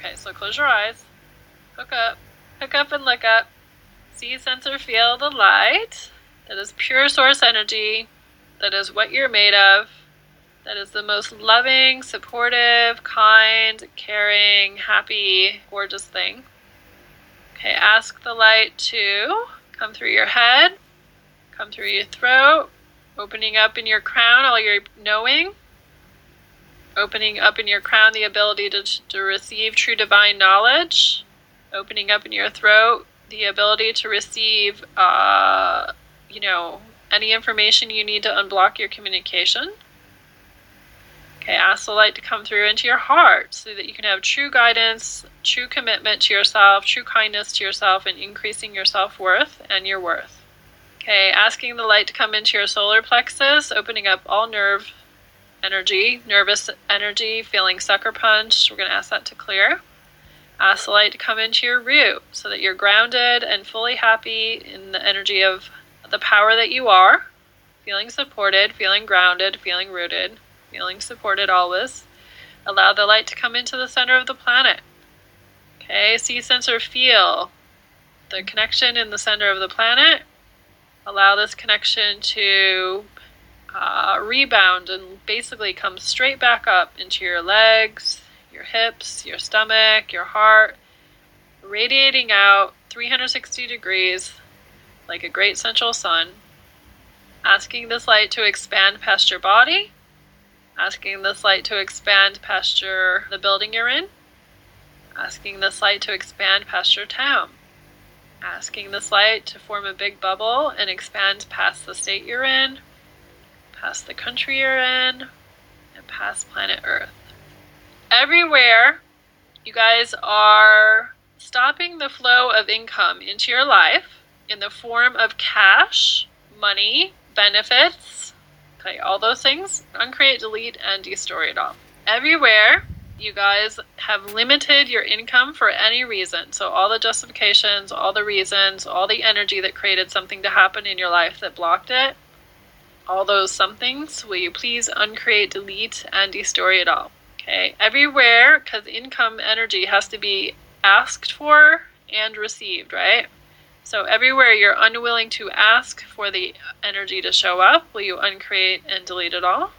Okay, so close your eyes. Hook up. Hook up and look up. See, sense, or feel the light. That is pure source energy. That is what you're made of. That is the most loving, supportive, kind, caring, happy, gorgeous thing. Okay, ask the light to come through your head, come through your throat, opening up in your crown all your knowing, opening up in your crown the ability to, to receive true divine knowledge, opening up in your throat the ability to receive, uh, you know, any information you need to unblock your communication. Okay, ask the light to come through into your heart so that you can have true guidance, true commitment to yourself, true kindness to yourself, and increasing your self worth and your worth. Okay, asking the light to come into your solar plexus, opening up all nerve energy, nervous energy, feeling sucker punched. We're going to ask that to clear. Ask the light to come into your root so that you're grounded and fully happy in the energy of the power that you are, feeling supported, feeling grounded, feeling rooted feeling supported always. Allow the light to come into the center of the planet. Okay, see, sense, or feel the connection in the center of the planet. Allow this connection to uh, rebound and basically come straight back up into your legs, your hips, your stomach, your heart, radiating out 360 degrees like a great central sun. Asking this light to expand past your body asking this light to expand past your, the building you're in, asking this light to expand past your town, asking this light to form a big bubble and expand past the state you're in, past the country you're in, and past planet Earth. Everywhere you guys are stopping the flow of income into your life in the form of cash, money, benefits, Okay, all those things, uncreate, delete, and destroy it all. Everywhere you guys have limited your income for any reason. So, all the justifications, all the reasons, all the energy that created something to happen in your life that blocked it, all those somethings, will you please uncreate, delete, and destroy it all? Okay, everywhere, because income energy has to be asked for and received, right? So everywhere you're unwilling to ask for the energy to show up, will you uncreate and delete it all?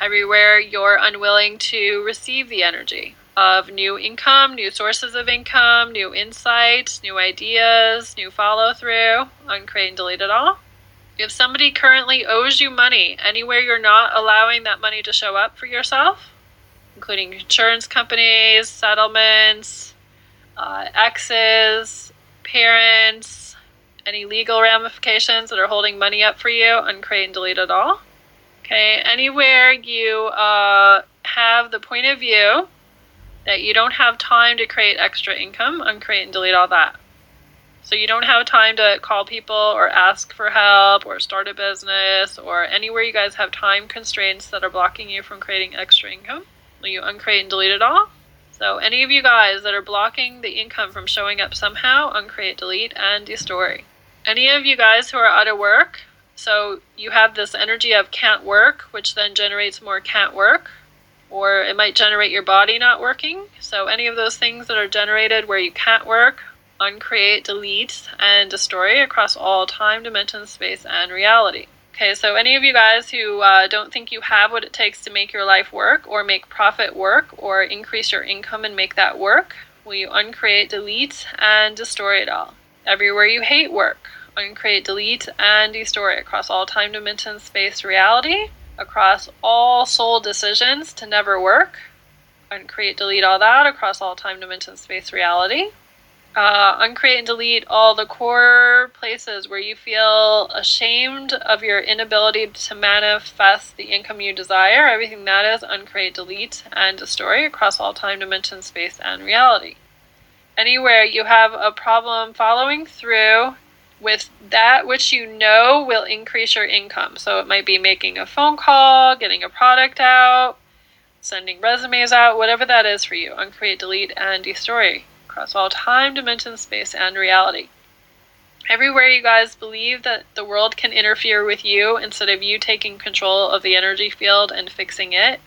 Everywhere you're unwilling to receive the energy of new income, new sources of income, new insight, new ideas, new follow through, uncreate and delete it all. If somebody currently owes you money, anywhere you're not allowing that money to show up for yourself, including insurance companies, settlements, uh, exes, parents, any legal ramifications that are holding money up for you, uncreate and delete it all. Okay, anywhere you uh, have the point of view that you don't have time to create extra income, uncreate and delete all that. So you don't have time to call people or ask for help or start a business or anywhere you guys have time constraints that are blocking you from creating extra income. Will you uncreate and delete it all? So any of you guys that are blocking the income from showing up somehow, uncreate, delete, and destory any of you guys who are out of work, so you have this energy of can't work, which then generates more can't work, or it might generate your body not working. So any of those things that are generated where you can't work, uncreate, delete, and destroy across all time, dimension, space, and reality. Okay, so any of you guys who uh, don't think you have what it takes to make your life work, or make profit work, or increase your income and make that work, will you uncreate, delete, and destroy it all? Everywhere you hate work, uncreate, delete, and destory across all time, dimension, space, reality, across all soul decisions to never work, uncreate, delete all that across all time, dimension, space, reality. Uh, uncreate and delete all the core places where you feel ashamed of your inability to manifest the income you desire. Everything that is, uncreate, delete, and destroy across all time, dimension, space, and reality. Anywhere you have a problem following through with that which you know will increase your income. So it might be making a phone call, getting a product out, sending resumes out, whatever that is for you. Uncreate, delete, and destroy across all time, dimension, space, and reality. Everywhere you guys believe that the world can interfere with you instead of you taking control of the energy field and fixing it,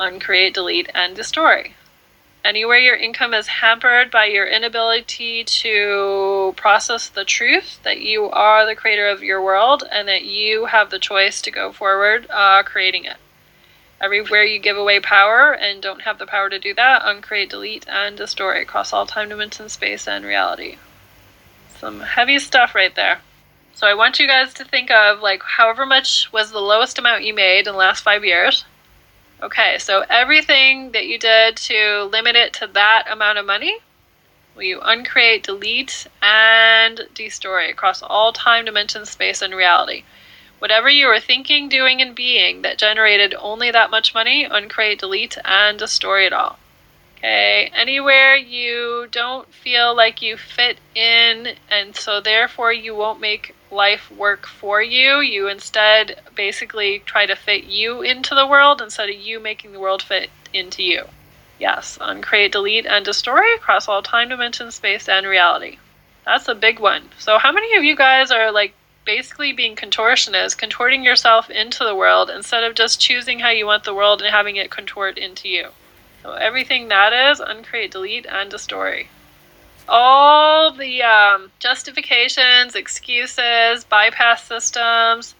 uncreate, delete, and destroy. Anywhere your income is hampered by your inability to process the truth that you are the creator of your world and that you have the choice to go forward uh, creating it. Everywhere you give away power and don't have the power to do that, uncreate, delete, and destroy across all time, dimension, space, and reality. Some heavy stuff right there. So I want you guys to think of like however much was the lowest amount you made in the last five years Okay, so everything that you did to limit it to that amount of money, will you uncreate, delete, and destroy across all time, dimension, space, and reality? Whatever you were thinking, doing, and being that generated only that much money, uncreate, delete, and destroy it all. Okay, anywhere you don't feel like you fit in, and so therefore you won't make life work for you. You instead basically try to fit you into the world instead of you making the world fit into you. Yes, uncreate, delete, and destroy across all time, dimension, space, and reality. That's a big one. So, how many of you guys are like basically being contortionist, contorting yourself into the world instead of just choosing how you want the world and having it contort into you? So everything that is, uncreate, delete, and destroy. All the um, justifications, excuses, bypass systems,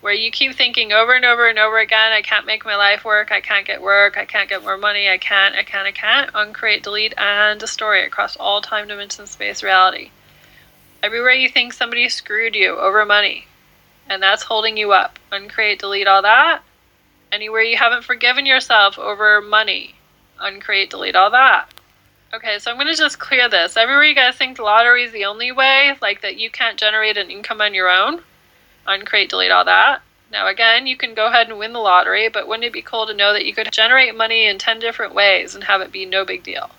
where you keep thinking over and over and over again, I can't make my life work, I can't get work, I can't get more money, I can't, I can't, I can't, uncreate, delete, and destroy across all time, dimension, space, reality. Everywhere you think somebody screwed you over money, and that's holding you up, uncreate, delete all that. Anywhere you haven't forgiven yourself over money, uncreate, delete all that. Okay, so I'm going to just clear this. Everywhere you guys think lottery is the only way, like that you can't generate an income on your own, uncreate, delete all that. Now, again, you can go ahead and win the lottery, but wouldn't it be cool to know that you could generate money in 10 different ways and have it be no big deal?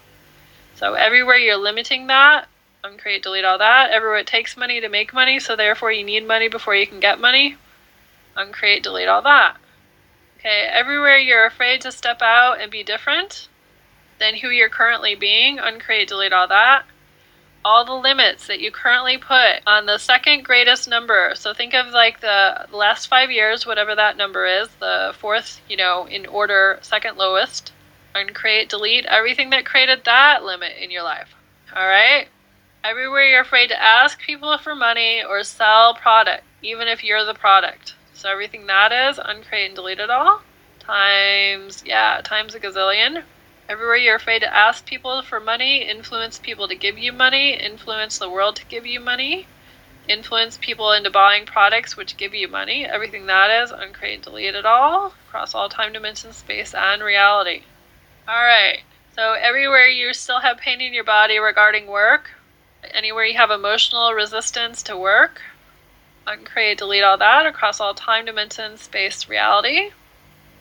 So, everywhere you're limiting that, uncreate, delete all that. Everywhere it takes money to make money, so therefore you need money before you can get money, uncreate, delete all that. Okay, everywhere you're afraid to step out and be different than who you're currently being, uncreate, delete all that. All the limits that you currently put on the second greatest number. So think of like the last five years, whatever that number is, the fourth, you know, in order, second lowest. Uncreate, delete everything that created that limit in your life. All right? Everywhere you're afraid to ask people for money or sell product, even if you're the product. So everything that is, uncreate and delete it all. Times, yeah, times a gazillion. Everywhere you're afraid to ask people for money, influence people to give you money, influence the world to give you money, influence people into buying products which give you money. Everything that is, uncreate and delete it all, across all time dimensions, space, and reality. Alright, so everywhere you still have pain in your body regarding work, anywhere you have emotional resistance to work, uncreate, delete all that across all time, dimension, space, reality.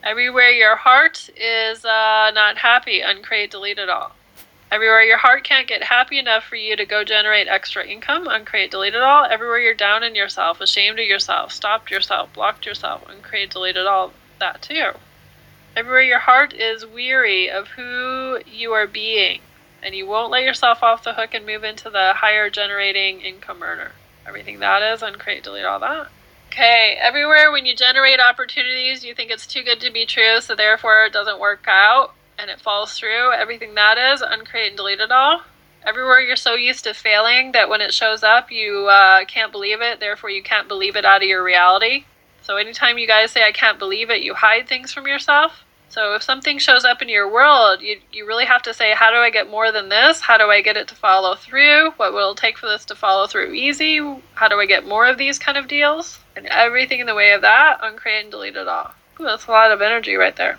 Everywhere your heart is uh, not happy, uncreate, delete it all. Everywhere your heart can't get happy enough for you to go generate extra income, uncreate, delete it all. Everywhere you're down in yourself, ashamed of yourself, stopped yourself, blocked yourself, uncreate, delete it all. That too. Everywhere your heart is weary of who you are being, and you won't let yourself off the hook and move into the higher generating income earner everything that is, uncreate, delete all that. Okay, everywhere when you generate opportunities, you think it's too good to be true, so therefore it doesn't work out and it falls through. Everything that is, uncreate and delete it all. Everywhere you're so used to failing that when it shows up, you uh, can't believe it, therefore you can't believe it out of your reality. So anytime you guys say, I can't believe it, you hide things from yourself. So if something shows up in your world, you, you really have to say, how do I get more than this? How do I get it to follow through? What will it take for this to follow through easy? How do I get more of these kind of deals? And everything in the way of that, uncreate and delete it all. Ooh, that's a lot of energy right there.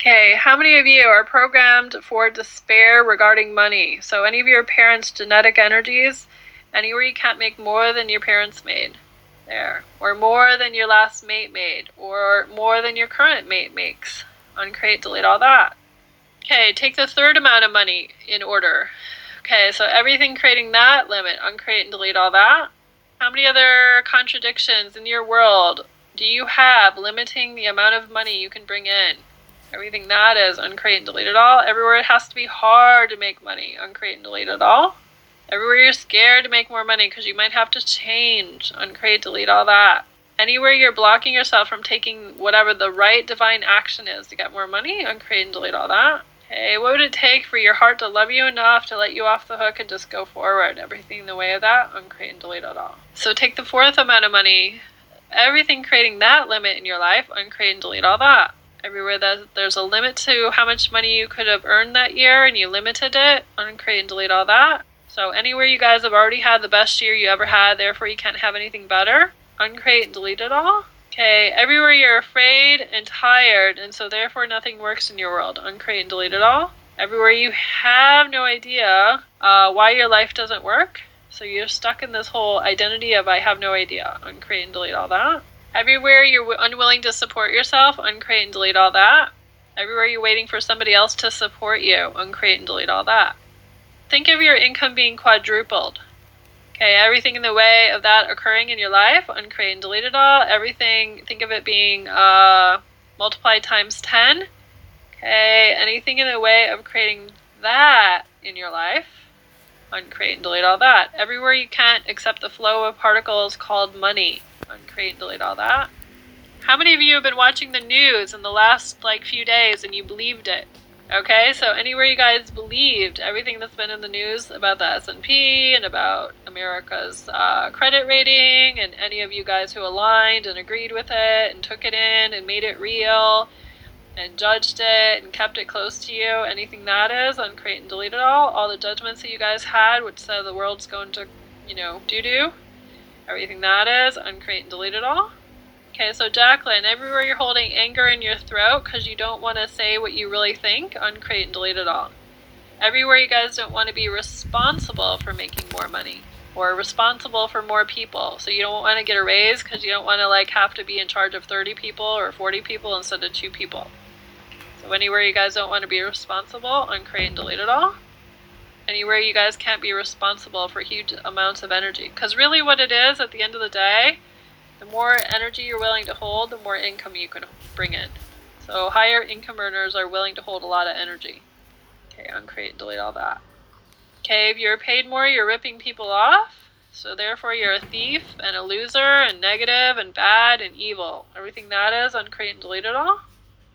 Okay, how many of you are programmed for despair regarding money? So any of your parents' genetic energies, anywhere you can't make more than your parents made. There. Or more than your last mate made. Or more than your current mate makes uncreate, delete all that. Okay, take the third amount of money in order. Okay, so everything creating that limit, uncreate and delete all that. How many other contradictions in your world do you have limiting the amount of money you can bring in? Everything that is, uncreate and delete it all. Everywhere it has to be hard to make money, uncreate and delete it all. Everywhere you're scared to make more money because you might have to change, uncreate, delete all that. Anywhere you're blocking yourself from taking whatever the right divine action is to get more money, uncreate and delete all that. Okay, what would it take for your heart to love you enough to let you off the hook and just go forward? Everything in the way of that, uncreate and delete it all. So take the fourth amount of money, everything creating that limit in your life, uncreate and delete all that. Everywhere that there's a limit to how much money you could have earned that year and you limited it, uncreate and delete all that. So anywhere you guys have already had the best year you ever had, therefore you can't have anything better, uncreate and delete it all. Okay, everywhere you're afraid and tired, and so therefore nothing works in your world. Uncreate and delete it all. Everywhere you have no idea uh, why your life doesn't work, so you're stuck in this whole identity of I have no idea. Uncreate and delete all that. Everywhere you're unwilling to support yourself, uncreate and delete all that. Everywhere you're waiting for somebody else to support you, uncreate and delete all that. Think of your income being quadrupled. Okay, everything in the way of that occurring in your life, uncreate and delete it all. Everything, think of it being uh, multiplied times 10. Okay, anything in the way of creating that in your life, uncreate and delete all that. Everywhere you can't accept the flow of particles called money, uncreate and delete all that. How many of you have been watching the news in the last like few days and you believed it? Okay, so anywhere you guys believed everything that's been in the news about the S&P and about America's uh, credit rating and any of you guys who aligned and agreed with it and took it in and made it real and judged it and kept it close to you, anything that is, uncreate and delete it all. All the judgments that you guys had, which said the world's going to, you know, doo-doo, everything that is, uncreate and delete it all. Okay, so Jacqueline, everywhere you're holding anger in your throat because you don't want to say what you really think, uncreate and delete it all. Everywhere you guys don't want to be responsible for making more money or responsible for more people. So you don't want to get a raise because you don't want to like have to be in charge of 30 people or 40 people instead of two people. So anywhere you guys don't want to be responsible, uncreate and delete it all. Anywhere you guys can't be responsible for huge amounts of energy. Because really what it is at the end of the day, the more energy you're willing to hold, the more income you can bring in. So higher income earners are willing to hold a lot of energy. Okay, uncreate delete all that. Okay, if you're paid more, you're ripping people off. So therefore you're a thief and a loser and negative and bad and evil. Everything that is, uncreate and delete it all.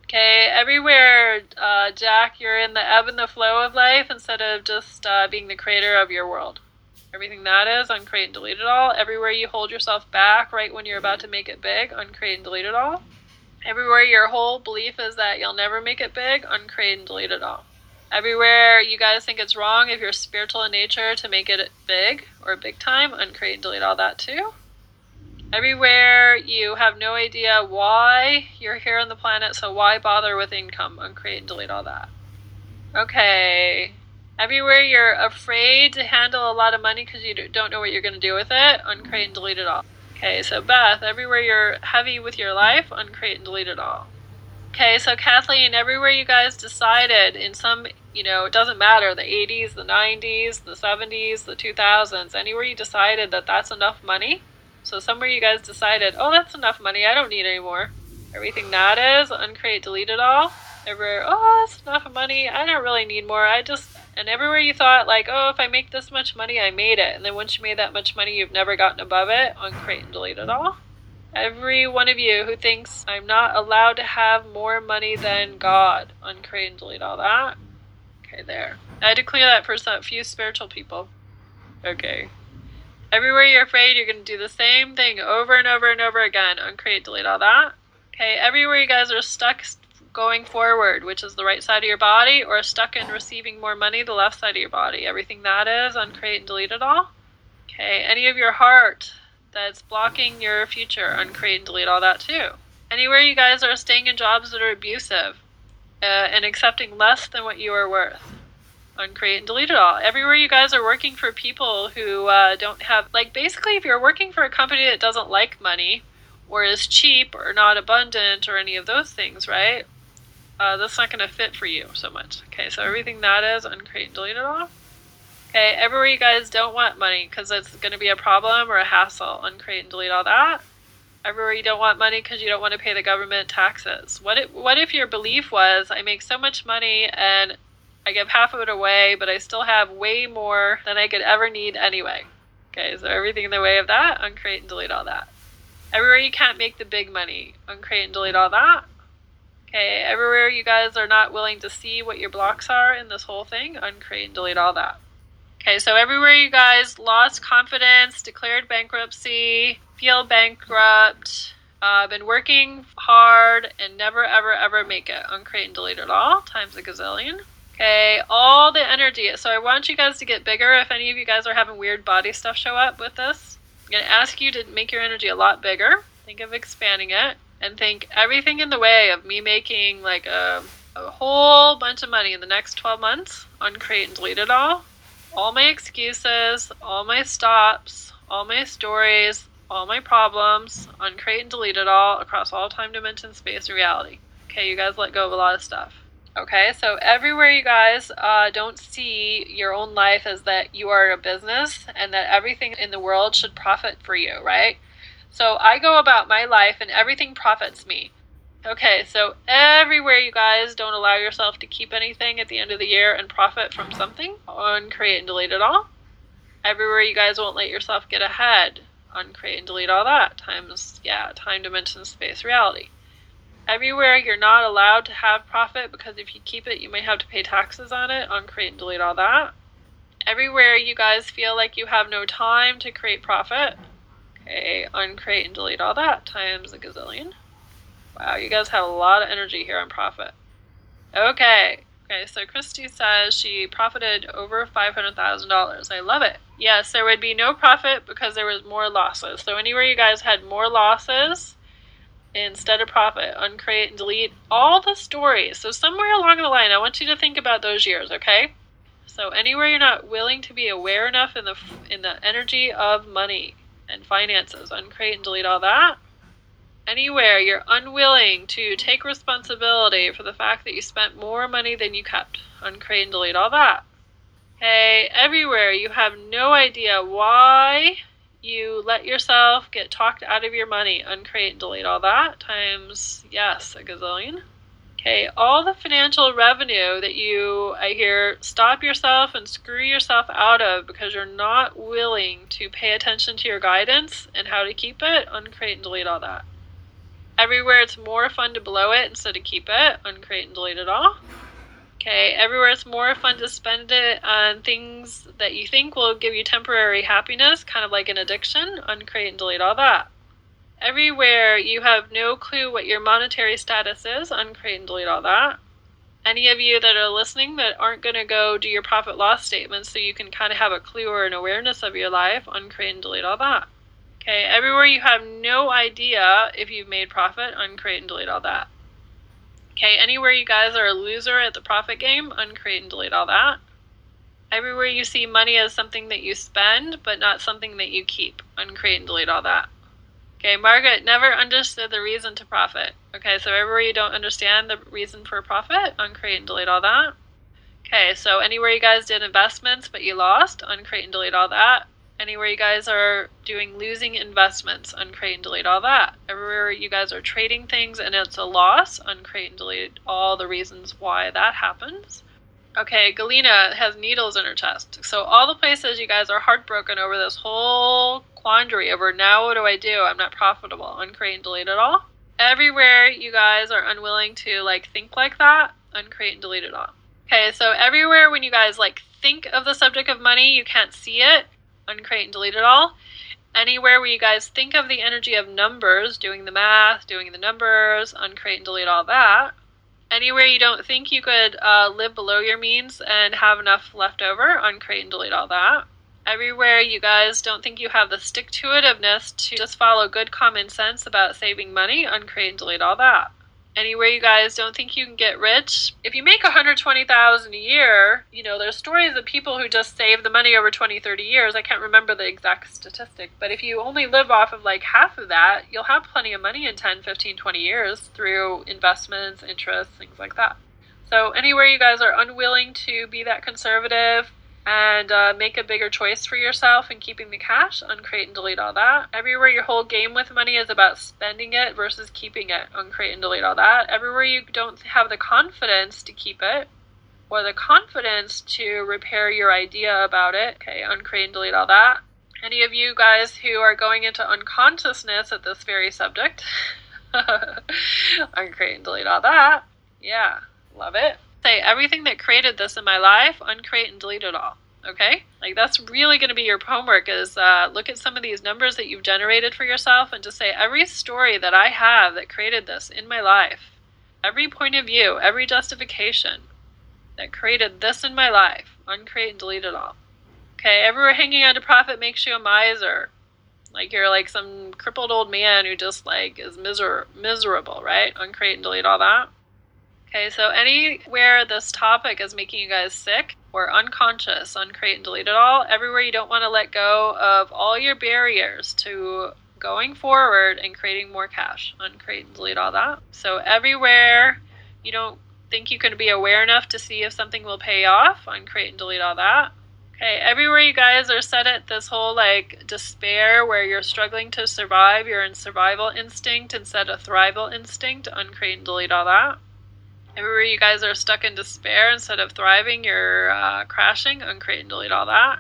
Okay, everywhere, uh, Jack, you're in the ebb and the flow of life instead of just uh, being the creator of your world everything that is, uncreate and delete it all. Everywhere you hold yourself back right when you're about to make it big, uncreate and delete it all. Everywhere your whole belief is that you'll never make it big, uncreate and delete it all. Everywhere you guys think it's wrong if you're spiritual in nature to make it big or big time, uncreate and delete all that too. Everywhere you have no idea why you're here on the planet, so why bother with income, uncreate and delete all that. Okay, Everywhere you're afraid to handle a lot of money because you don't know what you're going to do with it, uncreate and delete it all. Okay, so Beth, everywhere you're heavy with your life, uncreate and delete it all. Okay, so Kathleen, everywhere you guys decided in some, you know, it doesn't matter, the 80s, the 90s, the 70s, the 2000s, anywhere you decided that that's enough money. So somewhere you guys decided, oh, that's enough money, I don't need any more. Everything that is, uncreate, delete it all. Everywhere, oh, that's enough money, I don't really need more, I just and everywhere you thought, like, oh, if I make this much money, I made it. And then once you made that much money, you've never gotten above it, on create and delete it all. Every one of you who thinks I'm not allowed to have more money than God, on create and delete all that. Okay, there. I had to clear that for some few spiritual people. Okay. Everywhere you're afraid, you're going to do the same thing over and over and over again. Uncreate, delete all that. Okay, everywhere you guys are stuck going forward, which is the right side of your body, or stuck in receiving more money, the left side of your body. Everything that is, uncreate and delete it all. Okay, any of your heart that's blocking your future, uncreate and delete all that too. Anywhere you guys are staying in jobs that are abusive uh, and accepting less than what you are worth, uncreate and delete it all. Everywhere you guys are working for people who uh, don't have, like, basically, if you're working for a company that doesn't like money, or is cheap or not abundant or any of those things, right? Uh, that's not going to fit for you so much. Okay, so everything that is, uncreate and delete it all. Okay, everywhere you guys don't want money because it's going to be a problem or a hassle, uncreate and delete all that. Everywhere you don't want money because you don't want to pay the government taxes. What if, what if your belief was, I make so much money and I give half of it away, but I still have way more than I could ever need anyway? Okay, so everything in the way of that, uncreate and delete all that. Everywhere you can't make the big money, uncreate and delete all that Okay, everywhere you guys are not willing to see what your blocks are in this whole thing, uncreate and delete all that. Okay, so everywhere you guys lost confidence, declared bankruptcy, feel bankrupt, uh, been working hard and never ever ever make it, uncreate and delete it all times a gazillion. Okay, all the energy. So I want you guys to get bigger. If any of you guys are having weird body stuff show up with this, I'm going to ask you to make your energy a lot bigger. Think of expanding it and think everything in the way of me making like a, a whole bunch of money in the next 12 months, uncreate and delete it all. All my excuses, all my stops, all my stories, all my problems, uncreate and delete it all across all time, dimension, space, and reality. Okay, you guys let go of a lot of stuff. Okay, so everywhere you guys uh, don't see your own life as that you are a business and that everything in the world should profit for you, right? So I go about my life and everything profits me. Okay, so everywhere you guys don't allow yourself to keep anything at the end of the year and profit from something, uncreate and delete it all. Everywhere you guys won't let yourself get ahead, uncreate and delete all that times, yeah, time, dimension, space, reality. Everywhere you're not allowed to have profit because if you keep it, you may have to pay taxes on it, uncreate and delete all that. Everywhere you guys feel like you have no time to create profit, Okay, uncreate and delete all that times a gazillion. Wow, you guys have a lot of energy here on profit. Okay, okay, so Christy says she profited over $500,000. I love it. Yes, there would be no profit because there was more losses. So anywhere you guys had more losses instead of profit, uncreate and delete all the stories. So somewhere along the line, I want you to think about those years, okay? So anywhere you're not willing to be aware enough in the in the energy of money, and finances. Uncreate and delete all that. Anywhere you're unwilling to take responsibility for the fact that you spent more money than you kept. Uncreate and delete all that. Hey, everywhere you have no idea why you let yourself get talked out of your money. Uncreate and delete all that times, yes, a gazillion. Okay, all the financial revenue that you, I hear, stop yourself and screw yourself out of because you're not willing to pay attention to your guidance and how to keep it, uncreate and delete all that. Everywhere it's more fun to blow it instead of keep it, uncreate and delete it all. Okay, everywhere it's more fun to spend it on things that you think will give you temporary happiness, kind of like an addiction, uncreate and delete all that. Everywhere you have no clue what your monetary status is, uncreate and delete all that. Any of you that are listening that aren't going to go do your profit loss statement so you can kind of have a clue or an awareness of your life, uncreate and delete all that. Okay, everywhere you have no idea if you've made profit, uncreate and delete all that. Okay, anywhere you guys are a loser at the profit game, uncreate and delete all that. Everywhere you see money as something that you spend, but not something that you keep, uncreate and delete all that. Okay, Margaret never understood the reason to profit. Okay, so everywhere you don't understand the reason for profit, uncreate and delete all that. Okay, so anywhere you guys did investments but you lost, uncreate and delete all that. Anywhere you guys are doing losing investments, uncreate and delete all that. Everywhere you guys are trading things and it's a loss, uncreate and delete all the reasons why that happens. Okay, Galena has needles in her chest. So all the places you guys are heartbroken over this whole quandary over now what do I do? I'm not profitable. Uncreate and delete it all. Everywhere you guys are unwilling to like think like that, uncreate and delete it all. Okay, so everywhere when you guys like think of the subject of money, you can't see it, uncreate and delete it all. Anywhere where you guys think of the energy of numbers, doing the math, doing the numbers, uncreate and delete all that. Anywhere you don't think you could uh, live below your means and have enough left over, uncreate and delete all that everywhere you guys don't think you have the stick to itiveness to just follow good common sense about saving money, uncreate and delete all that. Anywhere you guys don't think you can get rich, if you make 120,000 a year, you know, there's stories of people who just save the money over 20, 30 years. I can't remember the exact statistic, but if you only live off of like half of that, you'll have plenty of money in 10, 15, 20 years through investments, interest, things like that. So anywhere you guys are unwilling to be that conservative, and uh, make a bigger choice for yourself in keeping the cash, uncreate and delete all that. Everywhere your whole game with money is about spending it versus keeping it, uncreate and delete all that. Everywhere you don't have the confidence to keep it or the confidence to repair your idea about it, okay, uncreate and delete all that. Any of you guys who are going into unconsciousness at this very subject, uncreate and delete all that. Yeah, love it. Say everything that created this in my life, uncreate and delete it all. Okay? Like that's really going to be your homework is uh, look at some of these numbers that you've generated for yourself and just say every story that I have that created this in my life, every point of view, every justification that created this in my life, uncreate and delete it all. Okay, everywhere hanging on to profit makes you a miser. Like you're like some crippled old man who just like is miser- miserable, right? Uncreate and delete all that. Okay, so anywhere this topic is making you guys sick or unconscious, uncreate and delete it all. Everywhere you don't want to let go of all your barriers to going forward and creating more cash, uncreate and delete all that. So everywhere you don't think you can be aware enough to see if something will pay off, uncreate and delete all that. Okay, everywhere you guys are set at this whole like despair where you're struggling to survive, you're in survival instinct instead of thrival instinct, uncreate and delete all that. Everywhere you guys are stuck in despair instead of thriving, you're uh, crashing, uncreate and delete all that.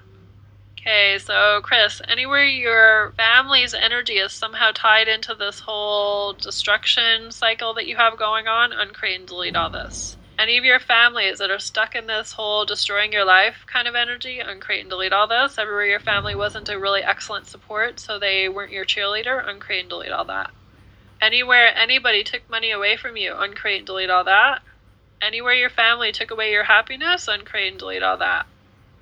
Okay, so Chris, anywhere your family's energy is somehow tied into this whole destruction cycle that you have going on, uncreate and delete all this any of your families that are stuck in this whole destroying your life kind of energy, uncreate and delete all this. Everywhere your family wasn't a really excellent support, so they weren't your cheerleader, uncreate and delete all that. Anywhere anybody took money away from you, uncreate and delete all that. Anywhere your family took away your happiness, uncreate and delete all that.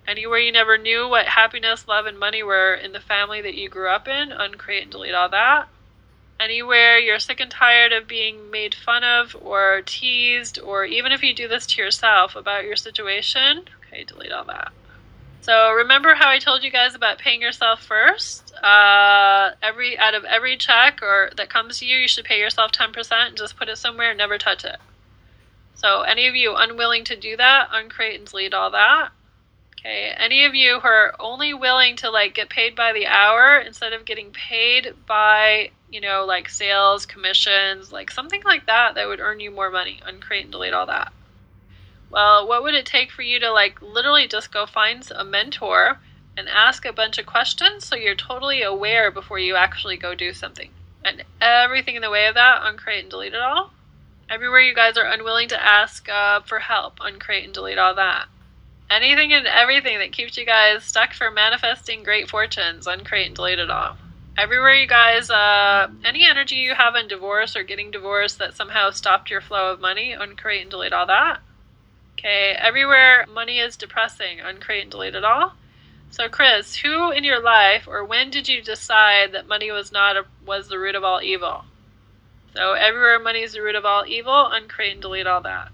Anywhere you never knew what happiness, love, and money were in the family that you grew up in, uncreate and delete all that anywhere you're sick and tired of being made fun of or teased, or even if you do this to yourself about your situation, okay, delete all that. So remember how I told you guys about paying yourself first? Uh, every out of every check or that comes to you, you should pay yourself ten percent and just put it somewhere and never touch it. So any of you unwilling to do that, uncreate and delete all that. Okay, any of you who are only willing to like get paid by the hour instead of getting paid by, you know, like sales, commissions, like something like that that would earn you more money, uncreate and delete all that. Well, what would it take for you to like literally just go find a mentor and ask a bunch of questions so you're totally aware before you actually go do something? And everything in the way of that, uncreate and delete it all. Everywhere you guys are unwilling to ask uh, for help, uncreate and delete all that anything and everything that keeps you guys stuck for manifesting great fortunes, uncreate and delete it all. Everywhere you guys, uh, any energy you have in divorce or getting divorced that somehow stopped your flow of money, uncreate and delete all that. Okay, everywhere money is depressing, uncreate and delete it all. So, Chris, who in your life or when did you decide that money was not a, was the root of all evil? So, everywhere money is the root of all evil, uncreate and delete all that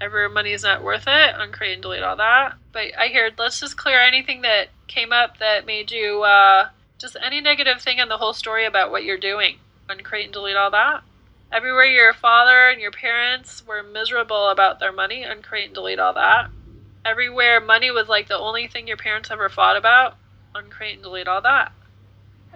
ever money is not worth it, uncreate and delete all that. But I heard let's just clear anything that came up that made you uh, just any negative thing in the whole story about what you're doing. Uncreate and delete all that. Everywhere your father and your parents were miserable about their money, uncreate and delete all that. Everywhere money was like the only thing your parents ever fought about, uncreate and delete all that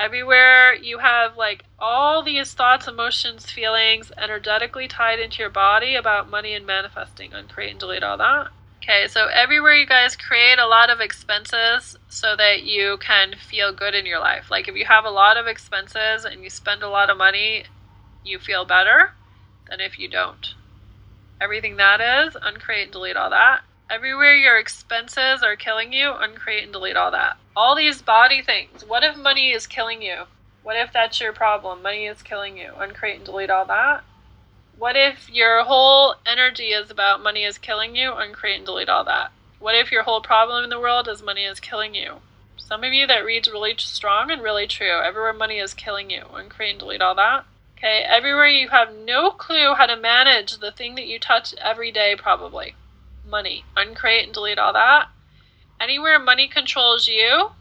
everywhere you have like all these thoughts, emotions, feelings energetically tied into your body about money and manifesting. Uncreate and delete all that. Okay, so everywhere you guys create a lot of expenses so that you can feel good in your life. Like if you have a lot of expenses and you spend a lot of money, you feel better than if you don't. Everything that is, uncreate and delete all that. Everywhere your expenses are killing you, uncreate and delete all that. All these body things. What if money is killing you? What if that's your problem? Money is killing you. Uncreate and delete all that. What if your whole energy is about money is killing you? Uncreate and delete all that. What if your whole problem in the world is money is killing you? Some of you that reads really strong and really true. Everywhere money is killing you. Uncreate and delete all that. Okay, everywhere you have no clue how to manage the thing that you touch every day, probably money. Uncreate and delete all that. Anywhere money controls you,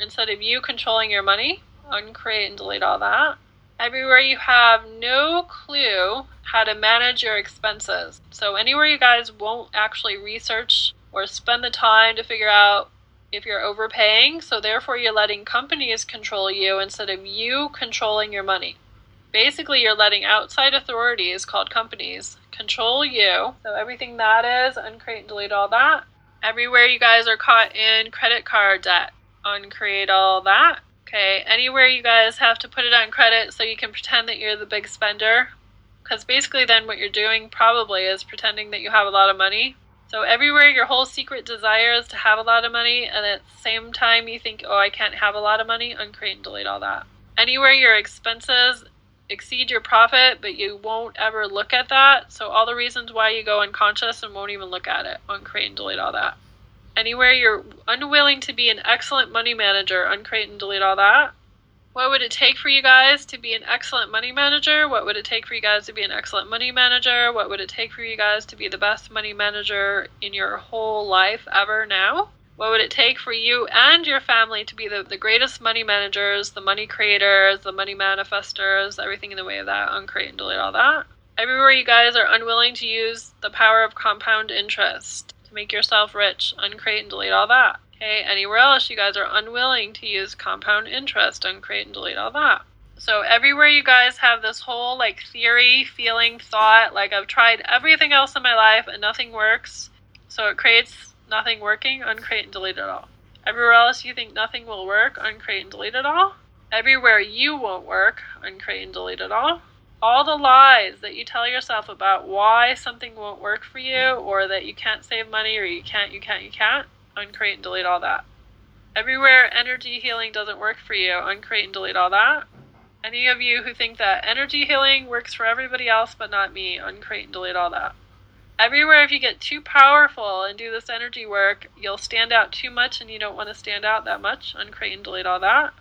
instead of you controlling your money, uncreate and delete all that. Everywhere you have no clue how to manage your expenses. So, anywhere you guys won't actually research or spend the time to figure out if you're overpaying, so therefore you're letting companies control you instead of you controlling your money. Basically, you're letting outside authorities called companies control you. So everything that is, uncreate and delete all that. Everywhere you guys are caught in credit card debt, uncreate all that. Okay, anywhere you guys have to put it on credit so you can pretend that you're the big spender. Because basically, then what you're doing probably is pretending that you have a lot of money. So, everywhere your whole secret desire is to have a lot of money, and at the same time you think, oh, I can't have a lot of money, uncreate and delete all that. Anywhere your expenses exceed your profit, but you won't ever look at that. So, all the reasons why you go unconscious and won't even look at it, uncreate and delete all that. Anywhere you're unwilling to be an excellent money manager, uncreate and delete all that. What would it take for you guys to be an excellent money manager? What would it take for you guys to be an excellent money manager? What would it take for you guys to be the best money manager in your whole life ever now? What would it take for you and your family to be the, the greatest money managers, the money creators, the money manifestors, everything in the way of that? Uncreate and delete all that. Everywhere you guys are unwilling to use the power of compound interest to make yourself rich, uncreate and delete all that. Okay, anywhere else you guys are unwilling to use compound interest, uncreate and delete all that. So everywhere you guys have this whole like theory, feeling, thought, like I've tried everything else in my life and nothing works. So it creates nothing working, uncreate and delete it all. Everywhere else you think nothing will work, uncreate and delete it all. Everywhere you won't work, uncreate and delete it all all the lies that you tell yourself about why something won't work for you or that you can't save money or you can't, you can't, you can't, uncreate and delete all that. Everywhere energy healing doesn't work for you, uncreate and delete all that. Any of you who think that energy healing works for everybody else but not me, uncreate and delete all that. Everywhere, if you get too powerful and do this energy work, you'll stand out too much and you don't want to stand out that much, uncreate and delete all that.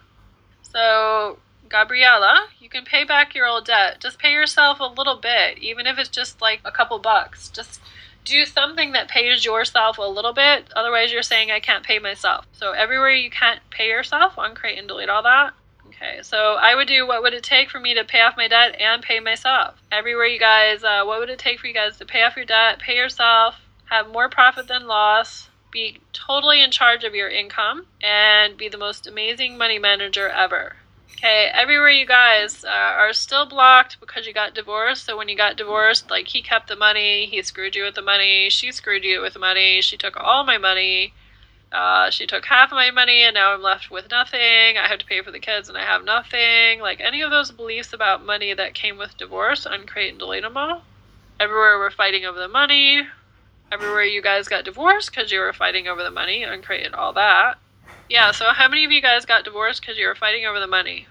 So, Gabriella, you can pay back your old debt. Just pay yourself a little bit, even if it's just like a couple bucks. Just do something that pays yourself a little bit. Otherwise, you're saying, I can't pay myself. So, everywhere you can't pay yourself, uncreate and delete all that. Okay, so I would do what would it take for me to pay off my debt and pay myself? Everywhere you guys, uh, what would it take for you guys to pay off your debt, pay yourself, have more profit than loss, be totally in charge of your income, and be the most amazing money manager ever? Okay, everywhere you guys uh, are still blocked because you got divorced. So when you got divorced, like he kept the money, he screwed you with the money, she screwed you with the money, she took all my money, uh, she took half of my money, and now I'm left with nothing. I have to pay for the kids, and I have nothing. Like any of those beliefs about money that came with divorce, uncreate and delete them all. Everywhere we're fighting over the money. Everywhere you guys got divorced because you were fighting over the money, uncreate and all that. Yeah, so how many of you guys got divorced because you were fighting over the money?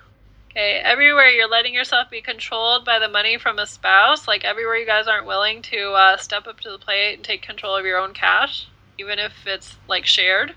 Okay, everywhere you're letting yourself be controlled by the money from a spouse, like everywhere you guys aren't willing to uh, step up to the plate and take control of your own cash, even if it's like shared.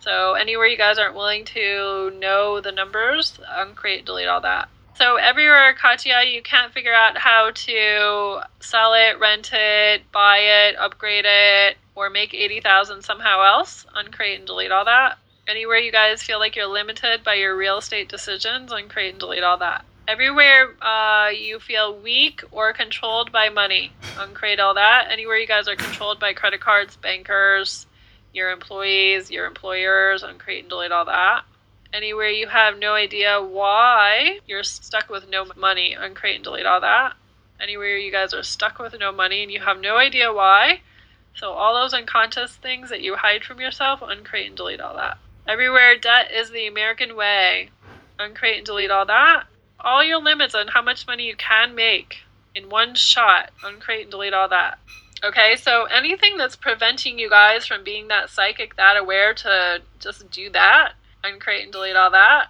So anywhere you guys aren't willing to know the numbers, um, uncreate, delete all that. So everywhere, Katya, you can't figure out how to sell it, rent it, buy it, upgrade it, or make 80,000 somehow else, uncreate and delete all that. Anywhere you guys feel like you're limited by your real estate decisions, uncreate and delete all that. Everywhere uh, you feel weak or controlled by money, uncreate all that. Anywhere you guys are controlled by credit cards, bankers, your employees, your employers, uncreate and delete all that. Anywhere you have no idea why you're stuck with no money, uncreate and delete all that. Anywhere you guys are stuck with no money and you have no idea why, so all those unconscious things that you hide from yourself, uncreate and delete all that. Everywhere debt is the American way. Uncreate and delete all that. All your limits on how much money you can make in one shot. Uncreate and delete all that. Okay, so anything that's preventing you guys from being that psychic, that aware to just do that, uncreate and delete all that.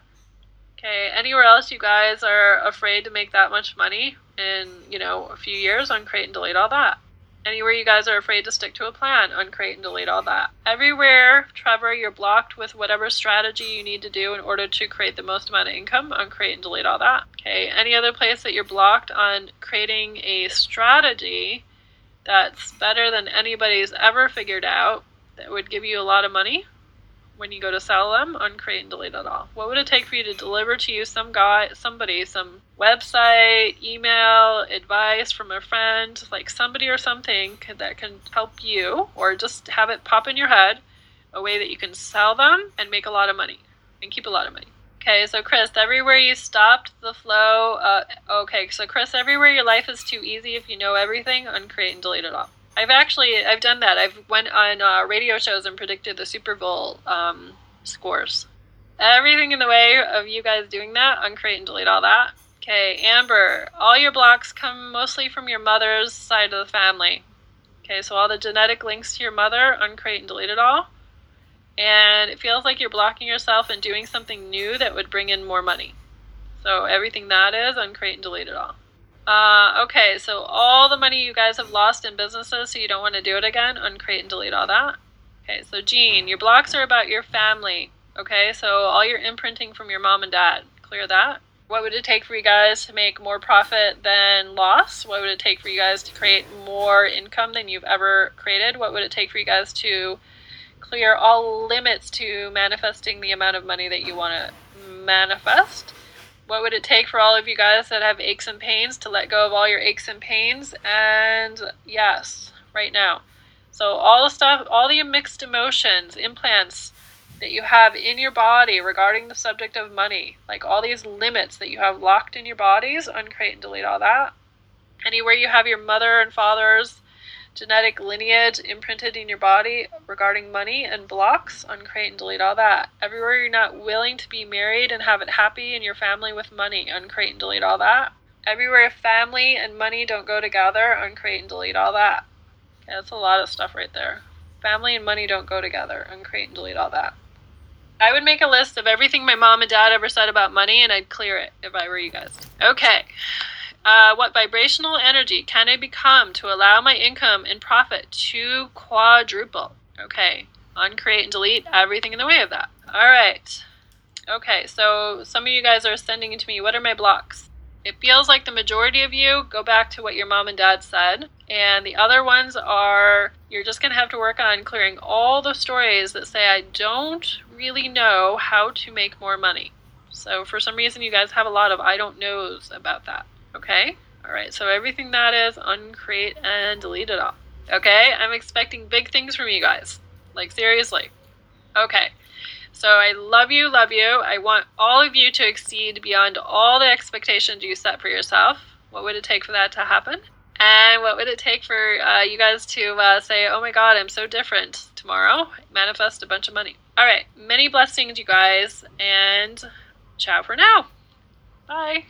Okay, anywhere else you guys are afraid to make that much money in, you know, a few years, uncreate and delete all that. Anywhere you guys are afraid to stick to a plan, uncreate and delete all that. Everywhere, Trevor, you're blocked with whatever strategy you need to do in order to create the most amount of income, uncreate and delete all that. Okay, any other place that you're blocked on creating a strategy that's better than anybody's ever figured out that would give you a lot of money, when you go to sell them, uncreate and delete it all. What would it take for you to deliver to you some guy, somebody, some website, email, advice from a friend, like somebody or something that can help you, or just have it pop in your head, a way that you can sell them and make a lot of money and keep a lot of money. Okay, so Chris, everywhere you stopped the flow. Uh, okay, so Chris, everywhere your life is too easy if you know everything, uncreate and delete it all. I've actually I've done that. I've went on uh, radio shows and predicted the Super Bowl um, scores. everything in the way of you guys doing that, uncreate and delete all that. Okay, Amber, all your blocks come mostly from your mother's side of the family. Okay, so all the genetic links to your mother, uncreate and delete it all. And it feels like you're blocking yourself and doing something new that would bring in more money. So everything that is, uncreate and delete it all. Uh, okay, so all the money you guys have lost in businesses, so you don't want to do it again, uncreate and delete all that. Okay, so Jean, your blocks are about your family. Okay, so all your imprinting from your mom and dad, clear that. What would it take for you guys to make more profit than loss? What would it take for you guys to create more income than you've ever created? What would it take for you guys to clear all limits to manifesting the amount of money that you want to manifest? What would it take for all of you guys that have aches and pains to let go of all your aches and pains? And yes, right now. So, all the stuff, all the mixed emotions, implants, that you have in your body regarding the subject of money, like all these limits that you have locked in your bodies, uncreate and delete all that. Anywhere you have your mother and father's genetic lineage imprinted in your body regarding money and blocks, uncreate and delete all that. Everywhere you're not willing to be married and have it happy in your family with money, uncreate and delete all that. Everywhere family and money don't go together, uncreate and delete all that. Okay, that's a lot of stuff right there. Family and money don't go together, uncreate and delete all that. I would make a list of everything my mom and dad ever said about money and I'd clear it if I were you guys. Okay. Uh, what vibrational energy can I become to allow my income and profit to quadruple? Okay. Uncreate and delete everything in the way of that. All right. Okay, so some of you guys are sending to me. What are my blocks? It feels like the majority of you go back to what your mom and dad said, and the other ones are you're just going to have to work on clearing all the stories that say, I don't really know how to make more money. So, for some reason, you guys have a lot of I don't knows about that. Okay? All right, so everything that is, uncreate and delete it all. Okay? I'm expecting big things from you guys. Like, seriously. Okay. So I love you, love you. I want all of you to exceed beyond all the expectations you set for yourself. What would it take for that to happen? And what would it take for uh, you guys to uh, say, oh my God, I'm so different tomorrow? Manifest a bunch of money. All right. Many blessings, you guys. And ciao for now. Bye.